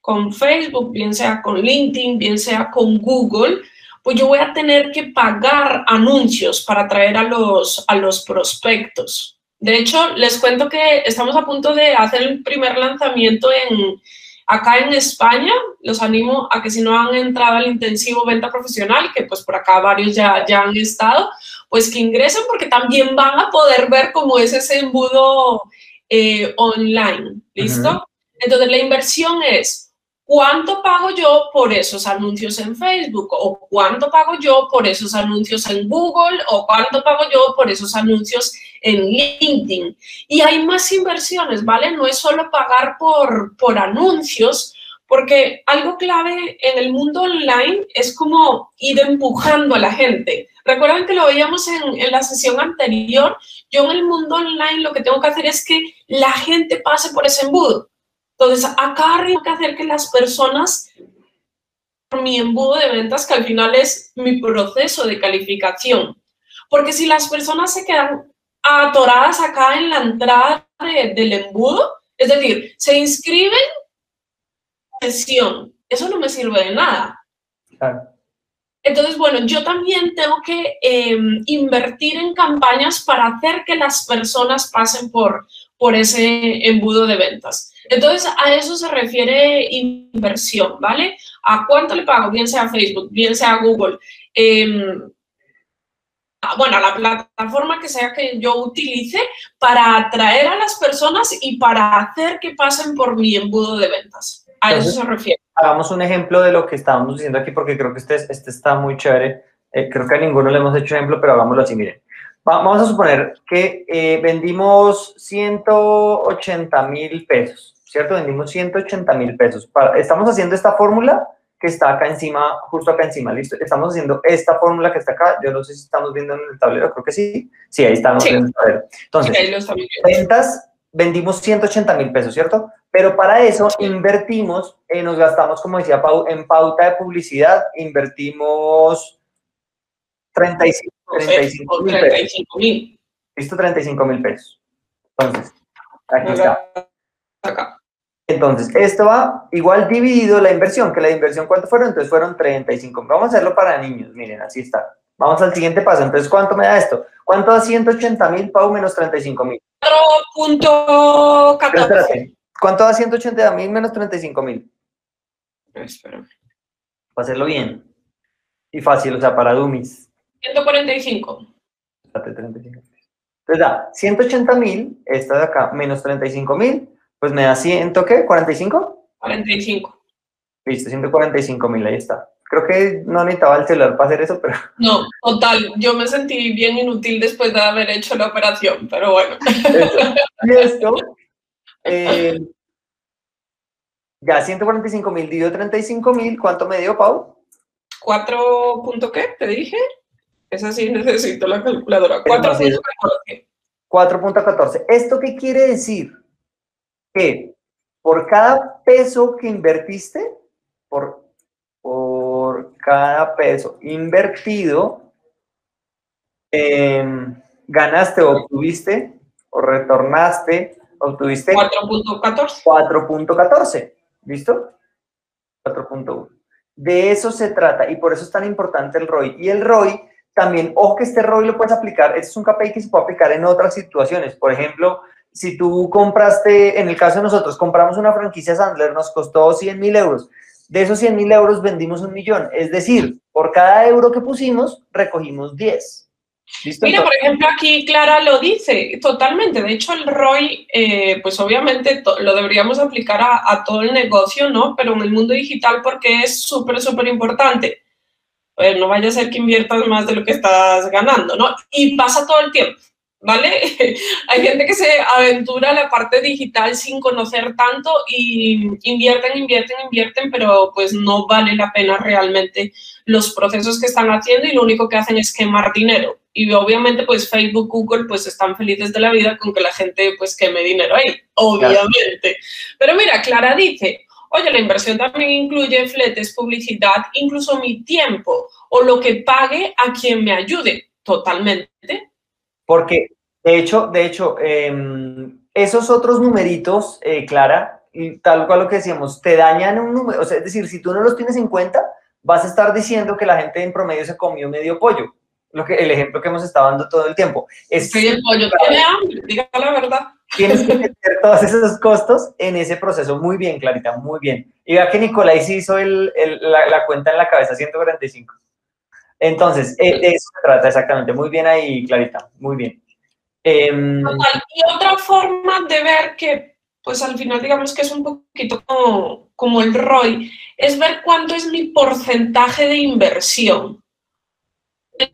con Facebook, bien sea con LinkedIn, bien sea con Google, pues yo voy a tener que pagar anuncios para atraer a los, a los prospectos. De hecho, les cuento que estamos a punto de hacer el primer lanzamiento en, acá en España. Los animo a que si no han entrado al intensivo venta profesional, que pues por acá varios ya, ya han estado, pues que ingresen porque también van a poder ver cómo es ese embudo eh, online. ¿Listo? Entonces, la inversión es ¿Cuánto pago yo por esos anuncios en Facebook? ¿O cuánto pago yo por esos anuncios en Google? ¿O cuánto pago yo por esos anuncios en LinkedIn? Y hay más inversiones, ¿vale? No es solo pagar por, por anuncios, porque algo clave en el mundo online es como ir empujando a la gente. Recuerdan que lo veíamos en, en, la sesión anterior. Yo en el mundo online lo que tengo que hacer es que la gente pase por ese embudo. Entonces, acá tengo que hacer que las personas, mi embudo de ventas, que al final es mi proceso de calificación. Porque si las personas se quedan atoradas acá en la entrada del embudo, es decir, se inscriben, sesión, eso no me sirve de nada. Entonces, bueno, yo también tengo que em, invertir en campañas para hacer que las personas pasen por, por ese embudo de ventas. Entonces, a eso se refiere inversión, ¿vale? ¿A cuánto le pago? Bien sea Facebook, bien sea Google. Em, bueno, a la plataforma que sea que yo utilice para atraer a las personas y para hacer que pasen por mi embudo de ventas. A eso se refiere. Hagamos un ejemplo de lo que estábamos diciendo aquí porque creo que este, este está muy chévere. Eh, creo que a ninguno le hemos hecho ejemplo, pero hagámoslo así, miren. vamos a suponer que eh, vendimos 180 mil pesos, ¿cierto? Vendimos 180 mil pesos. estamos haciendo esta fórmula que está acá encima, justo acá encima, ¿listo? Estamos haciendo esta fórmula que está acá, yo no sé si estamos viendo en el tablero, creo que sí. Sí, ahí estamos en el tablero. Entonces, ventas, vendimos 180 mil pesos, ¿cierto? Pero para eso invertimos, eh, nos gastamos, como decía Pau, en pauta de publicidad, invertimos 35, 35 mil pesos. ¿Listo? 35 mil pesos. Entonces, aquí está. Acá. Entonces, esto va igual dividido la inversión, que la inversión, ¿cuánto fueron? Entonces fueron 35. Vamos a hacerlo para niños, miren, así está. Vamos al siguiente paso. Entonces, ¿cuánto me da esto? ¿Cuánto da 180 mil, Pau, menos 35 mil? 4.14. ¿Cuánto da 180 mil menos 35 mil? Espera. Para hacerlo bien. Y fácil, o sea, para dummies. 145. Espérate, 35. Entonces da 180 mil, esta de acá, menos 35 mil, pues me da 100, ¿qué? ¿45? 45. Listo, 145 mil, ahí está. Creo que no necesitaba el celular para hacer eso, pero... No, total, yo me sentí bien inútil después de haber hecho la operación, pero bueno. Y esto, eh, ya 145 mil dividido 35 mil, ¿cuánto me dio, Pau? 4. ¿qué? ¿Te dije? Esa sí necesito la calculadora. 4.14. 4.14. ¿Esto qué quiere decir? Que por cada peso que invertiste, por, por cada peso invertido, em, ganaste o obtuviste o retornaste, obtuviste 4.14. 4.14, ¿listo? 4.1. De eso se trata y por eso es tan importante el ROI. Y el ROI también, ojo que este ROI lo puedes aplicar, este es un KPI que se puede aplicar en otras situaciones. Por ejemplo, si tú compraste, en el caso de nosotros, compramos una franquicia Sandler, nos costó 100 mil euros. De esos 100 mil euros vendimos un millón. Es decir, por cada euro que pusimos, recogimos 10. ¿Listo? Mira, por ejemplo, aquí Clara lo dice totalmente. De hecho, el ROI, eh, pues obviamente lo deberíamos aplicar a, a, todo el negocio, ¿no? Pero en el mundo digital porque es súper, súper importante. Pues no vaya a ser que inviertas más de lo que estás ganando, ¿no? Y pasa todo el tiempo. ¿Vale? Hay gente que se aventura a la parte digital sin conocer tanto y invierten, invierten, invierten, pero pues no vale la pena realmente los procesos que están haciendo y lo único que hacen es quemar dinero. Y obviamente pues Facebook, Google pues están felices de la vida con que la gente pues queme dinero ahí, obviamente. Pero mira, Clara dice, oye, la inversión también incluye fletes, publicidad, incluso mi tiempo o lo que pague a quien me ayude. Totalmente porque, de hecho, de hecho, em, esos otros numeritos, eh, Clara, tal cual lo que decíamos, te dañan un número, o sea, es decir, si tú no los tienes en cuenta, vas a estar diciendo que la gente en promedio se comió medio pollo. Lo que, el ejemplo que hemos estado dando todo el tiempo. Es, sí, el pollo tiene hambre, diga la verdad. Tienes que meter todos esos costos en ese proceso. Muy bien, Clarita, muy bien. Y vea que Nicolás hizo el, la, la, cuenta en la cabeza, 145. Entonces, eh, de eso se trata exactamente. Muy bien ahí, Clarita, muy bien. Em, y otra forma de ver que, pues al final digamos que es un poquito como, como el ROI, es ver cuánto es mi porcentaje de inversión.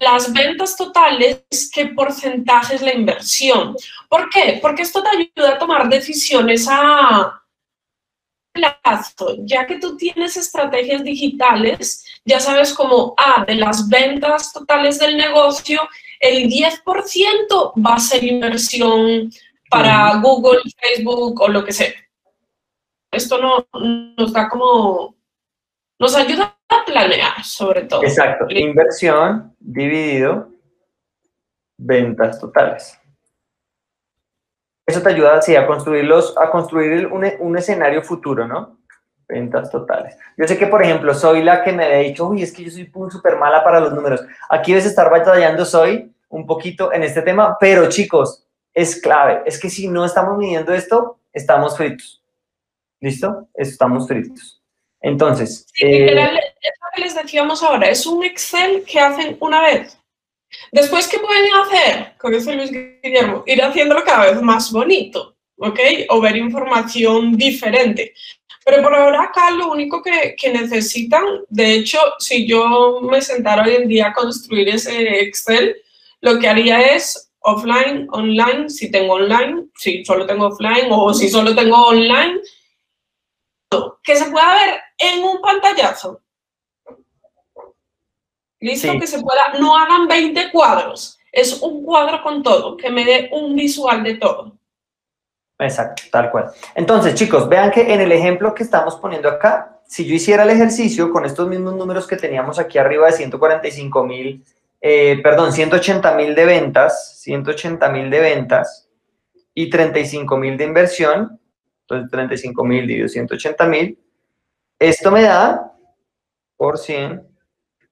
Las ventas totales, ¿qué porcentaje es la inversión? ¿Por qué? Porque esto te ayuda a tomar decisiones a, plazo, ya que tú tienes estrategias digitales, ya sabes como, ah, de las ventas totales del negocio, el 10% va a ser inversión para Google, Facebook o lo que sea. Esto no, nos da como, nos ayuda a planear sobre todo. Exacto, inversión dividido ventas totales. Eso te ayuda sí, a, construirlos, a construir un, un, escenario futuro, ¿no? Ventas totales. Yo sé que, por ejemplo, soy la que me ha dicho, uy, es que yo soy súper mala para los números. Aquí debes estar batallando, soy un poquito en este tema, pero chicos, es clave. Es que si no estamos midiendo esto, estamos fritos. ¿Listo? Estamos fritos. Entonces. Sí, eh, es lo que les decíamos ahora, es un Excel que hacen una vez. Después, ¿qué pueden hacer con eso, Luis Guillermo? Ir haciéndolo cada vez más bonito, ¿ok? O ver información diferente. Pero por ahora acá lo único que, que, necesitan, de hecho, si yo me sentara hoy en día a construir ese Excel, lo que haría es offline, online, si tengo online, si solo tengo offline o si solo tengo online, que se pueda ver en un pantallazo. Listo, que se pueda, no hagan 20 cuadros, es un cuadro con todo, que me dé un visual de todo. Exacto, tal cual. Entonces, chicos, vean que en el ejemplo que estamos poniendo acá, si yo hiciera el ejercicio con estos mismos números que teníamos aquí arriba de 145 mil, eh, perdón, 180 mil de ventas, 180 mil de ventas y 35 mil de inversión, entonces 35 mil dividido 180 mil, esto me da por 100,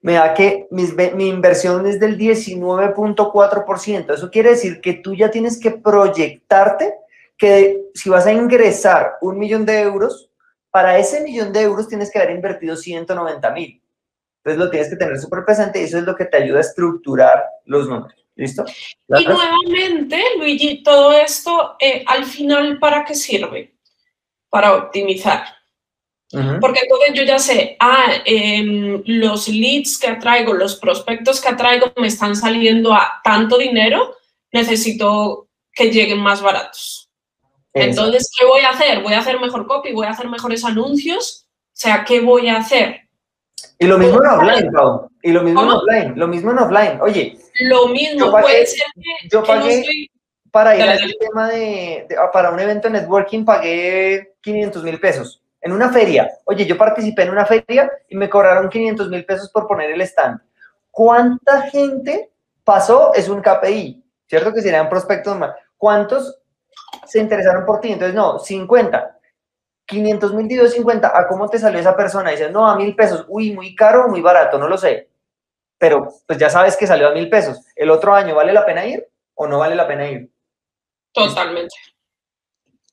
me da que mi inversión es del 19.4%. Eso quiere decir que tú ya tienes que proyectarte que si vas a ingresar un millón de euros, para ese millón de euros tienes que haber invertido 190 mil. Entonces lo tienes que tener súper presente y eso es lo que te ayuda a estructurar los números. ¿Listo? Y nuevamente, Luigi, todo esto eh, al final, ¿para qué sirve? Para optimizar. Porque entonces yo ya sé, ah, em, los leads que atraigo, los prospectos que atraigo me están saliendo a tanto dinero, necesito que lleguen más baratos. Entonces, ¿qué voy a hacer? Voy a hacer mejor copy, voy a hacer mejores anuncios. O sea, ¿qué voy a hacer? Y lo mismo en offline, Pau. Y lo mismo en offline. Lo mismo en offline. Oye. Lo mismo. puede ser que, yo pagué para ir a este tema de, ah, para un evento de networking, pagué 500 mil pesos. En una feria. Oye, yo participé en una feria y me cobraron 500 mil pesos por poner el stand. ¿Cuánta gente pasó? Es un KPI. ¿Cierto que serían prospectos más? ¿Cuántos se interesaron por ti. Entonces, no, 50. 500 mil dividido 50. ¿A cómo te salió esa persona? Dices, no, a mil pesos. Uy, muy caro o muy barato, no lo sé. Pero pues ya sabes que salió a mil pesos. ¿El otro año vale la pena ir o no vale la pena ir? Totalmente.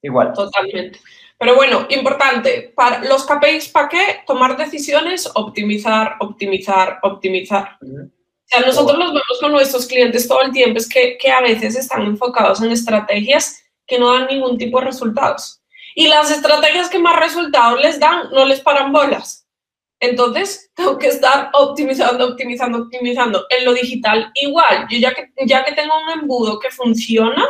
Igual. Totalmente. Pero bueno, importante, para los KPIs, ¿para qué? Tomar decisiones, optimizar, optimizar, optimizar. O sea, nosotros los vemos con nuestros clientes todo el tiempo, es que, que a veces están enfocados en estrategias que no dan ningún tipo de resultados. Y las estrategias que más resultados les dan no les paran bolas. Entonces, tengo que estar optimizando, optimizando, optimizando. En lo digital, igual. Yo ya que, ya que tengo un embudo que funciona,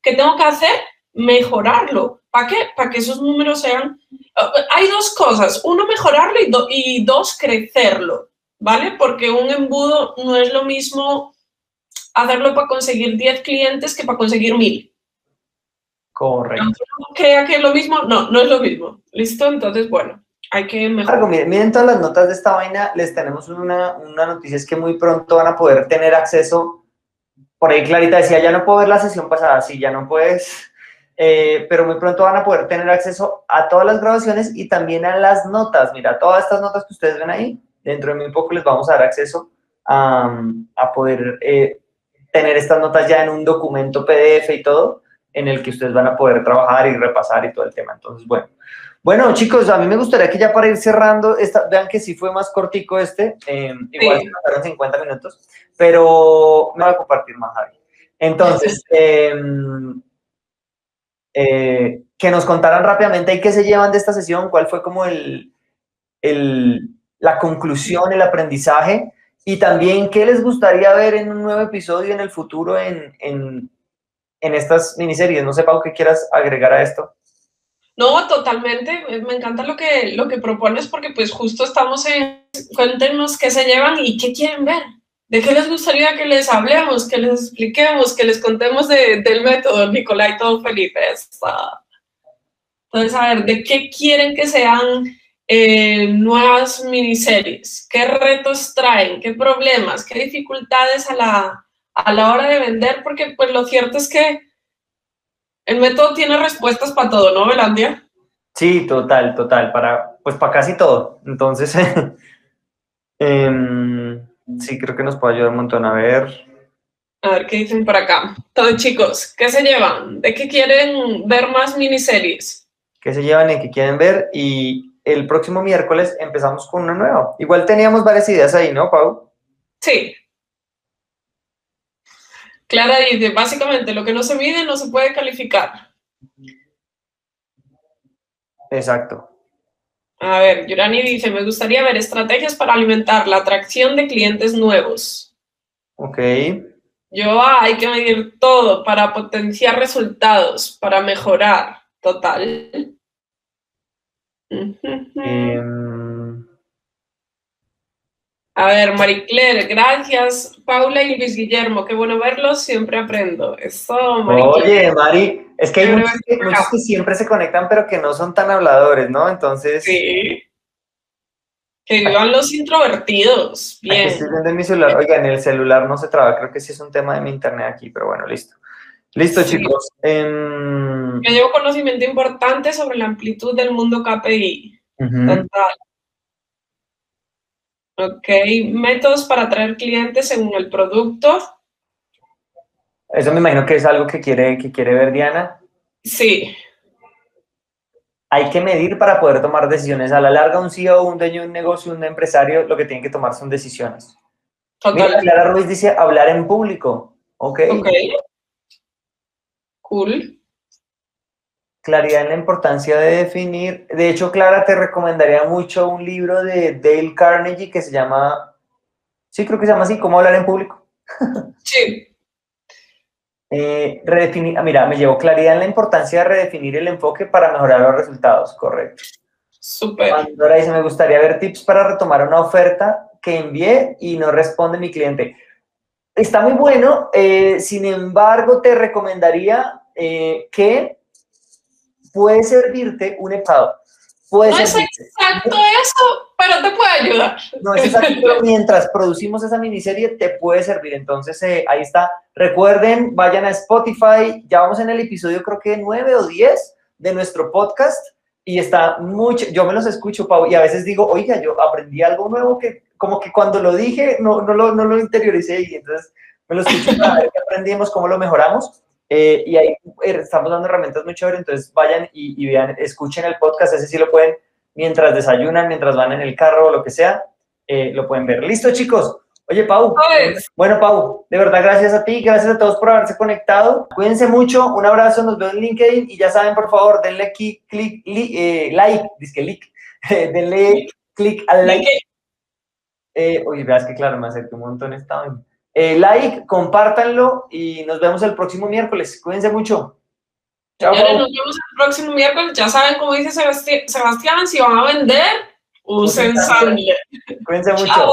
¿qué tengo que hacer? Mejorarlo. ¿Para qué? Para que esos números sean... Hay dos cosas. Uno, mejorarlo y, y dos, crecerlo. ¿Vale? Porque un embudo no es lo mismo hacerlo para conseguir 10 clientes que para conseguir 1000. Correcto. crea que es lo mismo, no, no es lo mismo. ¿Listo? Entonces, bueno, hay que mejorar. miren, miren, todas las notas de esta vaina, les tenemos una, una noticia, es que muy pronto van a poder tener acceso, por ahí Clarita decía, ya no puedo ver la sesión pasada, sí, ya no puedes, eh, pero muy pronto van a poder tener acceso a todas las grabaciones y también a las notas. Mira, todas estas notas que ustedes ven ahí, dentro de muy poco les vamos a dar acceso a, a poder eh, tener estas notas ya en un documento PDF y todo en el que ustedes van a poder trabajar y repasar y todo el tema. Entonces, bueno. Bueno, chicos, a mí me gustaría que ya para ir cerrando, esta, vean que sí fue más cortico este, eh, igual sí. pasaron 50 minutos, pero me voy a compartir más, Javi. Entonces, em, eh, que nos contaran rápidamente y qué se llevan de esta sesión, cuál fue como el, el, la conclusión, el aprendizaje, y también qué les gustaría ver en un nuevo episodio en el futuro en, en en estas miniseries. No sé, Pau, ¿qué quieras agregar a esto? No, totalmente. Me encanta lo que, lo que propones porque pues justo estamos en... Cuéntenos qué se llevan y qué quieren ver. ¿De qué les gustaría que les hablemos, que les expliquemos, que les contemos del método? Nicolai, todo felices. Entonces, a ver, ¿de qué quieren que sean eh, nuevas miniseries? ¿Qué retos traen? ¿Qué problemas? ¿Qué dificultades a la, a la hora de vender, porque pues lo cierto es que el método tiene respuestas para todo, ¿no, Belandia? Sí, total, total, para, pues para casi todo. Entonces, eh, sí, creo que nos puede ayudar un montón a ver. A ver qué dicen por acá. Entonces, chicos, ¿qué se llevan? ¿De qué quieren ver más miniseries? ¿Qué se llevan y qué quieren ver? Y el próximo miércoles empezamos con una nueva. Igual teníamos varias ideas ahí, ¿no, Pau? Sí, Clara dice, básicamente lo que no se mide no se puede calificar. Exacto. A ver, Yurani dice, me gustaría ver estrategias para alimentar la atracción de clientes nuevos. Ok. Yo, ah, hay que medir todo para potenciar resultados, para mejorar. Total. Em, A ver, Marie Claire, gracias. Paula y Luis Guillermo, qué bueno verlos, siempre aprendo. Eso, Marie Oye, Mari, es que hay muchos muchos que siempre se conectan, pero que no son tan habladores, ¿no? Entonces, Sí. Que vivan los introvertidos. Bien. estoy viendo en mi celular. Oiga, en el celular no se traba, creo que sí es un tema de mi internet aquí, pero bueno, listo. Listo, Sí. chicos. Em, Yo llevo conocimiento importante sobre la amplitud del mundo KPI. Total. Ok, métodos para atraer clientes según el producto. Eso me imagino que es algo que quiere, que quiere ver Diana. Sí, Hay que medir para poder tomar decisiones. A la larga, un CEO, un dueño de un negocio, un empresario, lo que tienen que tomar son decisiones. Mira, total. Clara Ruiz dice hablar en público. Ok. Ok. Cool. Claridad en la importancia de definir. De hecho, Clara, te recomendaría mucho un libro de Dale Carnegie que se llama, sí, creo que se llama así, ¿Cómo hablar en público? Sí, Eh, redefinir, ah, mira, me llevó claridad en la importancia de redefinir el enfoque para mejorar los resultados, correcto. súper. Dice, me gustaría ver tips para retomar una oferta que envié y no responde mi cliente. Está muy bueno, eh, sin embargo, te recomendaría eh, que puede servirte un estado. Puede No es servirte. exacto eso, pero te puede ayudar. No es exacto, pero mientras producimos esa miniserie te puede servir. Entonces, eh, ahí está. Recuerden, vayan a Spotify. Ya vamos en el episodio, creo que 9 o 10 de nuestro podcast. Y está mucho, yo me los escucho, Pau, y a veces digo, oiga, yo aprendí algo nuevo que como que cuando lo dije no, no, lo, no lo interioricé y entonces me lo escucho para ver qué aprendimos, cómo lo mejoramos. Eh, y ahí eh, estamos dando herramientas muy chéveres, entonces vayan y, y vean, escuchen el podcast, ese sí lo pueden mientras desayunan, mientras van en el carro o lo que sea, eh, lo pueden ver. Listo, chicos. Oye, Pau. Bueno, Pau, de verdad, gracias a ti, gracias a todos por haberse conectado. Cuídense mucho, un abrazo, nos vemos en LinkedIn y ya saben, por favor, denle aquí, clic, li- eh, like, disque like, denle clic al like. Eh, oye, veas que claro, me acerqué un montón esta. Eh, like, compártanlo y nos vemos el próximo miércoles. Cuídense mucho. Chao. Señores, nos vemos el próximo miércoles. Ya saben, como dice Sebasti- Sebastián, si van a vender, Usen sangre. Cuídense mucho. Chao.